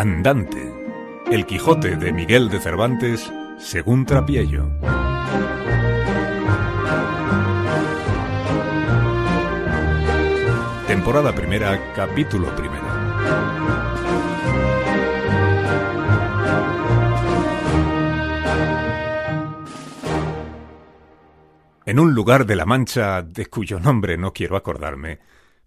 Andante. El Quijote de Miguel de Cervantes, según Trapiello. Temporada primera, capítulo primero. En un lugar de la Mancha, de cuyo nombre no quiero acordarme,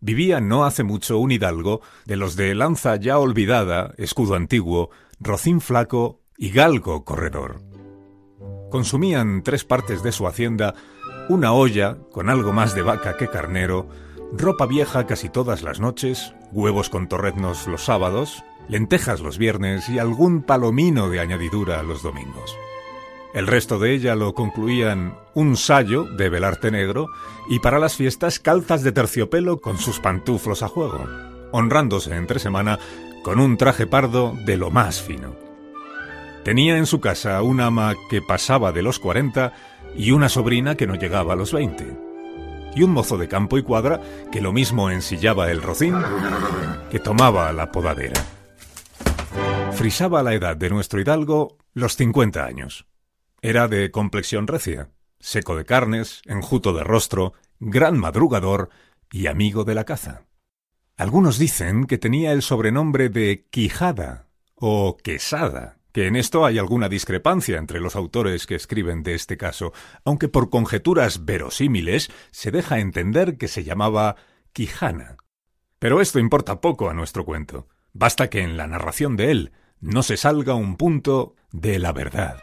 vivía no hace mucho un hidalgo de los de lanza ya olvidada, escudo antiguo, rocín flaco y galgo corredor. Consumían tres partes de su hacienda, una olla con algo más de vaca que carnero, ropa vieja casi todas las noches, huevos con torreznos los sábados, lentejas los viernes y algún palomino de añadidura los domingos. El resto de ella lo concluían un sayo de velarte negro y para las fiestas calzas de terciopelo con sus pantuflos a juego, honrándose entre semana con un traje pardo de lo más fino. Tenía en su casa una ama que pasaba de los cuarenta y una sobrina que no llegaba a los veinte, y un mozo de campo y cuadra que lo mismo ensillaba el rocín que tomaba la podadera. Frisaba la edad de nuestro hidalgo los cincuenta años. Era de complexión recia, seco de carnes, enjuto de rostro, gran madrugador y amigo de la caza. Algunos dicen que tenía el sobrenombre de Quijada o Quesada, que en esto hay alguna discrepancia entre los autores que escriben de este caso, aunque por conjeturas verosímiles se deja entender que se llamaba Quijana. Pero esto importa poco a nuestro cuento. Basta que en la narración de él no se salga un punto de la verdad.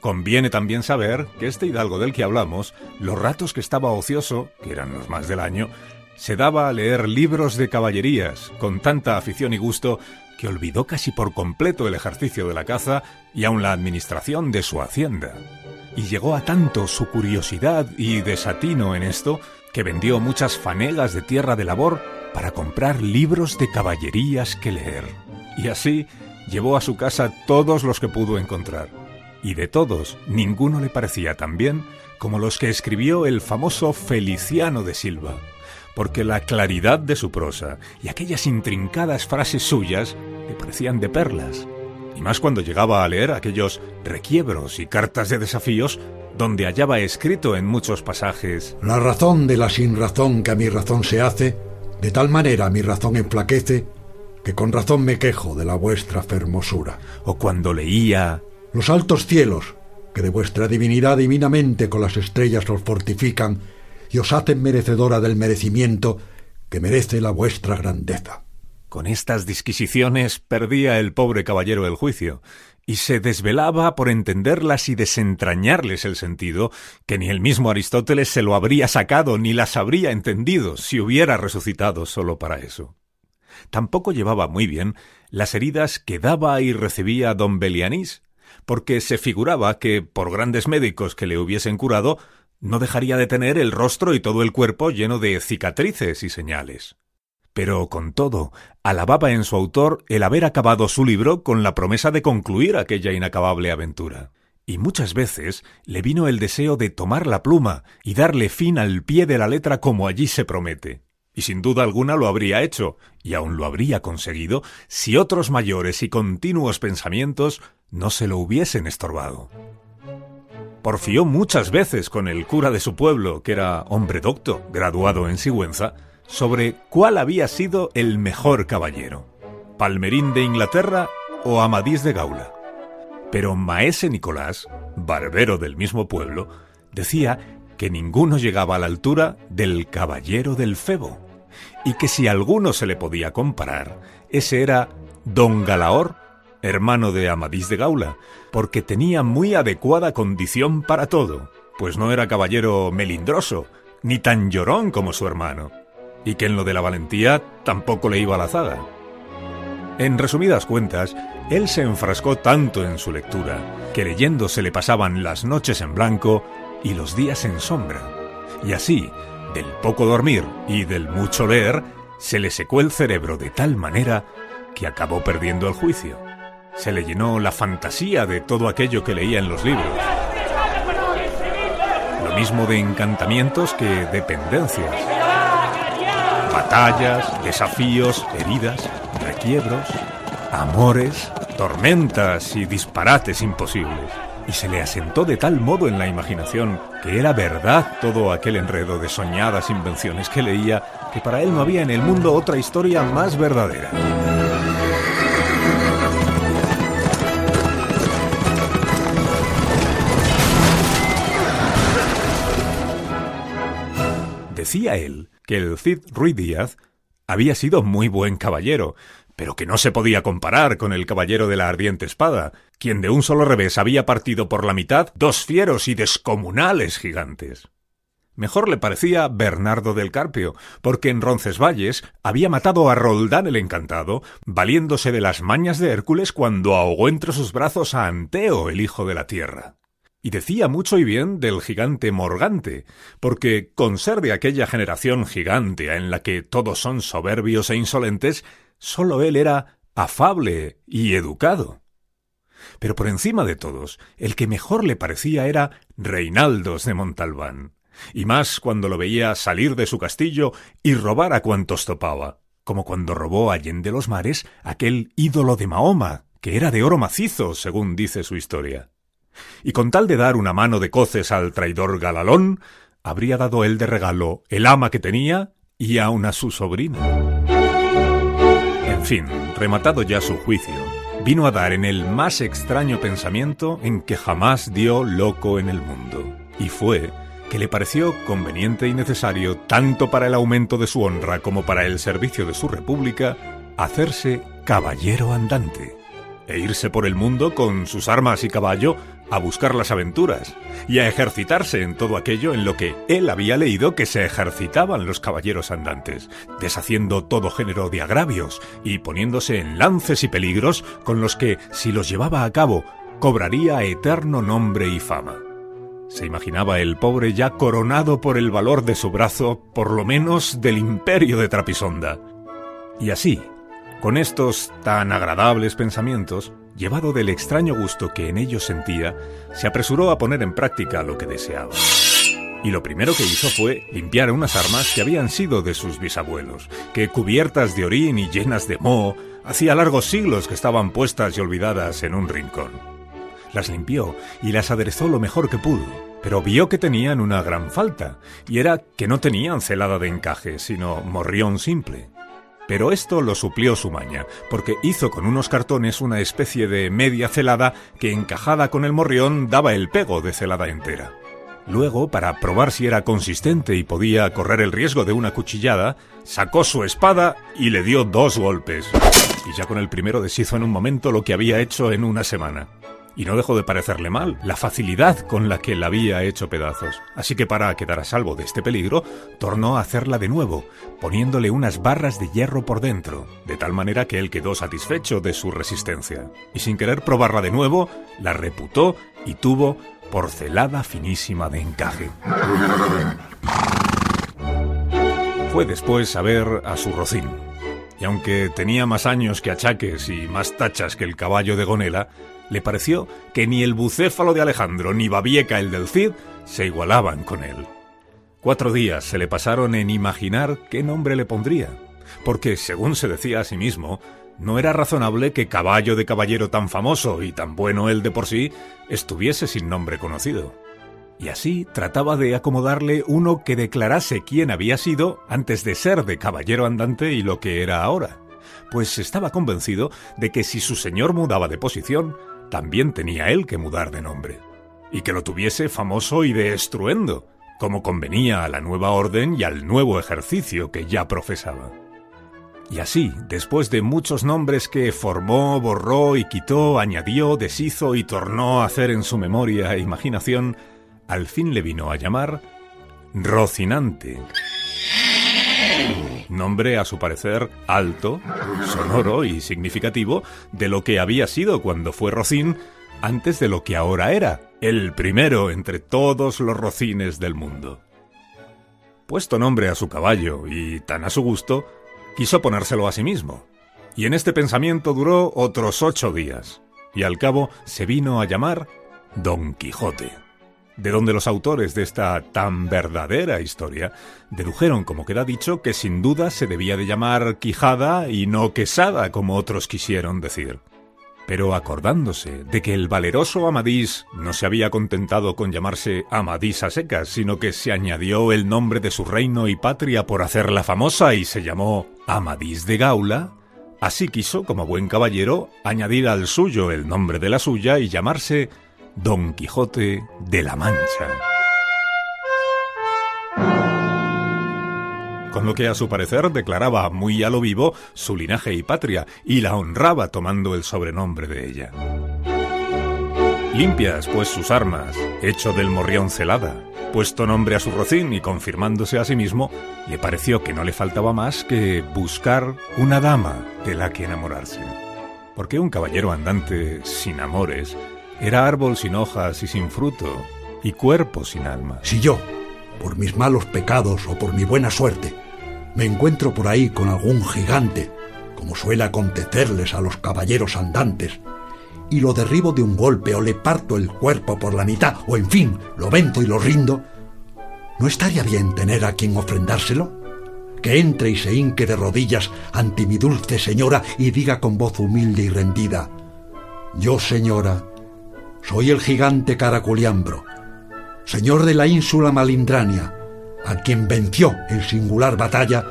Conviene también saber que este hidalgo del que hablamos, los ratos que estaba ocioso, que eran los más del año, se daba a leer libros de caballerías con tanta afición y gusto que olvidó casi por completo el ejercicio de la caza y aun la administración de su hacienda. Y llegó a tanto su curiosidad y desatino en esto que vendió muchas fanegas de tierra de labor para comprar libros de caballerías que leer. Y así llevó a su casa todos los que pudo encontrar y de todos ninguno le parecía tan bien como los que escribió el famoso Feliciano de Silva, porque la claridad de su prosa y aquellas intrincadas frases suyas le parecían de perlas, y más cuando llegaba a leer aquellos requiebros y cartas de desafíos donde hallaba escrito en muchos pasajes La razón de la sin razón que a mi razón se hace, de tal manera mi razón enflaquece, que con razón me quejo de la vuestra fermosura. O cuando leía los altos cielos, que de vuestra divinidad divinamente con las estrellas os fortifican y os hacen merecedora del merecimiento que merece la vuestra grandeza. Con estas disquisiciones perdía el pobre caballero el juicio, y se desvelaba por entenderlas y desentrañarles el sentido, que ni el mismo Aristóteles se lo habría sacado ni las habría entendido si hubiera resucitado solo para eso. Tampoco llevaba muy bien las heridas que daba y recibía don Belianís, porque se figuraba que, por grandes médicos que le hubiesen curado, no dejaría de tener el rostro y todo el cuerpo lleno de cicatrices y señales. Pero, con todo, alababa en su autor el haber acabado su libro con la promesa de concluir aquella inacabable aventura. Y muchas veces le vino el deseo de tomar la pluma y darle fin al pie de la letra como allí se promete. Y sin duda alguna lo habría hecho, y aun lo habría conseguido, si otros mayores y continuos pensamientos no se lo hubiesen estorbado. Porfió muchas veces con el cura de su pueblo, que era hombre docto, graduado en Sigüenza, sobre cuál había sido el mejor caballero, Palmerín de Inglaterra o Amadís de Gaula. Pero Maese Nicolás, barbero del mismo pueblo, decía que ninguno llegaba a la altura del caballero del Febo, y que si alguno se le podía comparar, ese era don Galaor hermano de Amadís de Gaula, porque tenía muy adecuada condición para todo, pues no era caballero melindroso, ni tan llorón como su hermano, y que en lo de la valentía tampoco le iba a la zaga. En resumidas cuentas, él se enfrascó tanto en su lectura, que leyendo se le pasaban las noches en blanco y los días en sombra, y así, del poco dormir y del mucho leer, se le secó el cerebro de tal manera que acabó perdiendo el juicio se le llenó la fantasía de todo aquello que leía en los libros. Lo mismo de encantamientos que dependencias. batallas, desafíos, heridas, requiebros, amores, tormentas y disparates imposibles. Y se le asentó de tal modo en la imaginación que era verdad todo aquel enredo de soñadas invenciones que leía, que para él no había en el mundo otra historia más verdadera. Decía él que el Cid Ruiz Díaz había sido muy buen caballero, pero que no se podía comparar con el caballero de la ardiente espada, quien de un solo revés había partido por la mitad dos fieros y descomunales gigantes. Mejor le parecía Bernardo del Carpio, porque en Roncesvalles había matado a Roldán el Encantado, valiéndose de las mañas de Hércules cuando ahogó entre sus brazos a Anteo, el hijo de la tierra. Y decía mucho y bien del gigante Morgante, porque, con ser de aquella generación gigante en la que todos son soberbios e insolentes, sólo él era afable y educado. Pero por encima de todos, el que mejor le parecía era Reinaldos de Montalbán, y más cuando lo veía salir de su castillo y robar a cuantos topaba, como cuando robó allende los mares aquel ídolo de Mahoma, que era de oro macizo, según dice su historia. Y con tal de dar una mano de coces al traidor Galalón, habría dado él de regalo el ama que tenía y aun a su sobrino. En fin, rematado ya su juicio, vino a dar en el más extraño pensamiento en que jamás dio loco en el mundo, y fue que le pareció conveniente y necesario, tanto para el aumento de su honra como para el servicio de su república, hacerse caballero andante e irse por el mundo con sus armas y caballo a buscar las aventuras y a ejercitarse en todo aquello en lo que él había leído que se ejercitaban los caballeros andantes, deshaciendo todo género de agravios y poniéndose en lances y peligros con los que, si los llevaba a cabo, cobraría eterno nombre y fama. Se imaginaba el pobre ya coronado por el valor de su brazo, por lo menos del imperio de Trapisonda. Y así, con estos tan agradables pensamientos, llevado del extraño gusto que en ellos sentía, se apresuró a poner en práctica lo que deseaba. Y lo primero que hizo fue limpiar unas armas que habían sido de sus bisabuelos, que cubiertas de orín y llenas de moho, hacía largos siglos que estaban puestas y olvidadas en un rincón. Las limpió y las aderezó lo mejor que pudo, pero vio que tenían una gran falta, y era que no tenían celada de encaje, sino morrión simple. Pero esto lo suplió su maña, porque hizo con unos cartones una especie de media celada que encajada con el morrión daba el pego de celada entera. Luego, para probar si era consistente y podía correr el riesgo de una cuchillada, sacó su espada y le dio dos golpes. Y ya con el primero deshizo en un momento lo que había hecho en una semana y no dejó de parecerle mal la facilidad con la que la había hecho pedazos. Así que para quedar a salvo de este peligro, tornó a hacerla de nuevo, poniéndole unas barras de hierro por dentro, de tal manera que él quedó satisfecho de su resistencia, y sin querer probarla de nuevo, la reputó y tuvo porcelada finísima de encaje. Fue después a ver a su rocín, y aunque tenía más años que achaques y más tachas que el caballo de Gonela, le pareció que ni el bucéfalo de Alejandro ni Babieca el del Cid se igualaban con él. Cuatro días se le pasaron en imaginar qué nombre le pondría, porque, según se decía a sí mismo, no era razonable que caballo de caballero tan famoso y tan bueno él de por sí estuviese sin nombre conocido. Y así trataba de acomodarle uno que declarase quién había sido antes de ser de caballero andante y lo que era ahora, pues estaba convencido de que si su señor mudaba de posición, también tenía él que mudar de nombre, y que lo tuviese famoso y de estruendo, como convenía a la nueva orden y al nuevo ejercicio que ya profesaba. Y así, después de muchos nombres que formó, borró y quitó, añadió, deshizo y tornó a hacer en su memoria e imaginación, al fin le vino a llamar Rocinante. Nombre, a su parecer, alto, sonoro y significativo de lo que había sido cuando fue Rocín antes de lo que ahora era, el primero entre todos los rocines del mundo. Puesto nombre a su caballo y tan a su gusto, quiso ponérselo a sí mismo. Y en este pensamiento duró otros ocho días, y al cabo se vino a llamar Don Quijote. De donde los autores de esta tan verdadera historia dedujeron, como queda dicho, que sin duda se debía de llamar Quijada y no Quesada, como otros quisieron decir. Pero acordándose de que el valeroso Amadís no se había contentado con llamarse Amadís a secas, sino que se añadió el nombre de su reino y patria por hacerla famosa y se llamó Amadís de Gaula, así quiso, como buen caballero, añadir al suyo el nombre de la suya y llamarse Don Quijote de la Mancha. Con lo que a su parecer declaraba muy a lo vivo su linaje y patria, y la honraba tomando el sobrenombre de ella. Limpias, pues, sus armas, hecho del morrión celada, puesto nombre a su rocín y confirmándose a sí mismo, le pareció que no le faltaba más que buscar una dama de la que enamorarse. Porque un caballero andante sin amores era árbol sin hojas y sin fruto, y cuerpo sin alma. Si yo, por mis malos pecados o por mi buena suerte, me encuentro por ahí con algún gigante, como suele acontecerles a los caballeros andantes, y lo derribo de un golpe o le parto el cuerpo por la mitad, o en fin, lo venzo y lo rindo, ¿no estaría bien tener a quien ofrendárselo? Que entre y se hinque de rodillas ante mi dulce señora y diga con voz humilde y rendida, Yo, señora, soy el gigante Caraculiambro, señor de la ínsula Malindrania, a quien venció en singular batalla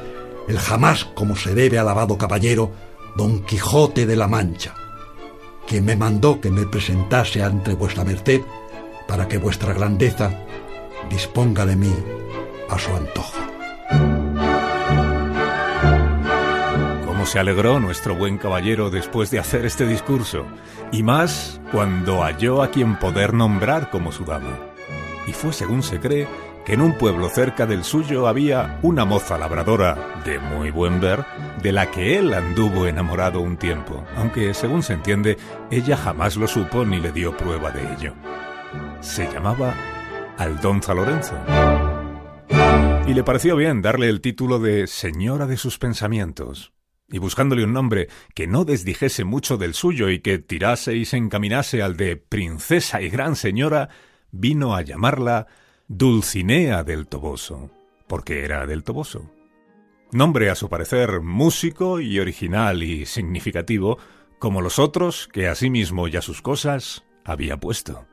el jamás como se debe alabado caballero Don Quijote de la Mancha, quien me mandó que me presentase ante vuestra merced para que vuestra grandeza disponga de mí a su antojo. Se alegró nuestro buen caballero después de hacer este discurso, y más cuando halló a quien poder nombrar como su dama. Y fue según se cree que en un pueblo cerca del suyo había una moza labradora de muy buen ver, de la que él anduvo enamorado un tiempo, aunque según se entiende, ella jamás lo supo ni le dio prueba de ello. Se llamaba Aldonza Lorenzo. Y le pareció bien darle el título de Señora de sus pensamientos, y buscándole un nombre que no desdijese mucho del suyo y que tirase y se encaminase al de princesa y gran señora, vino a llamarla Dulcinea del Toboso, porque era del Toboso. Nombre a su parecer músico y original y significativo, como los otros que a sí mismo y a sus cosas había puesto.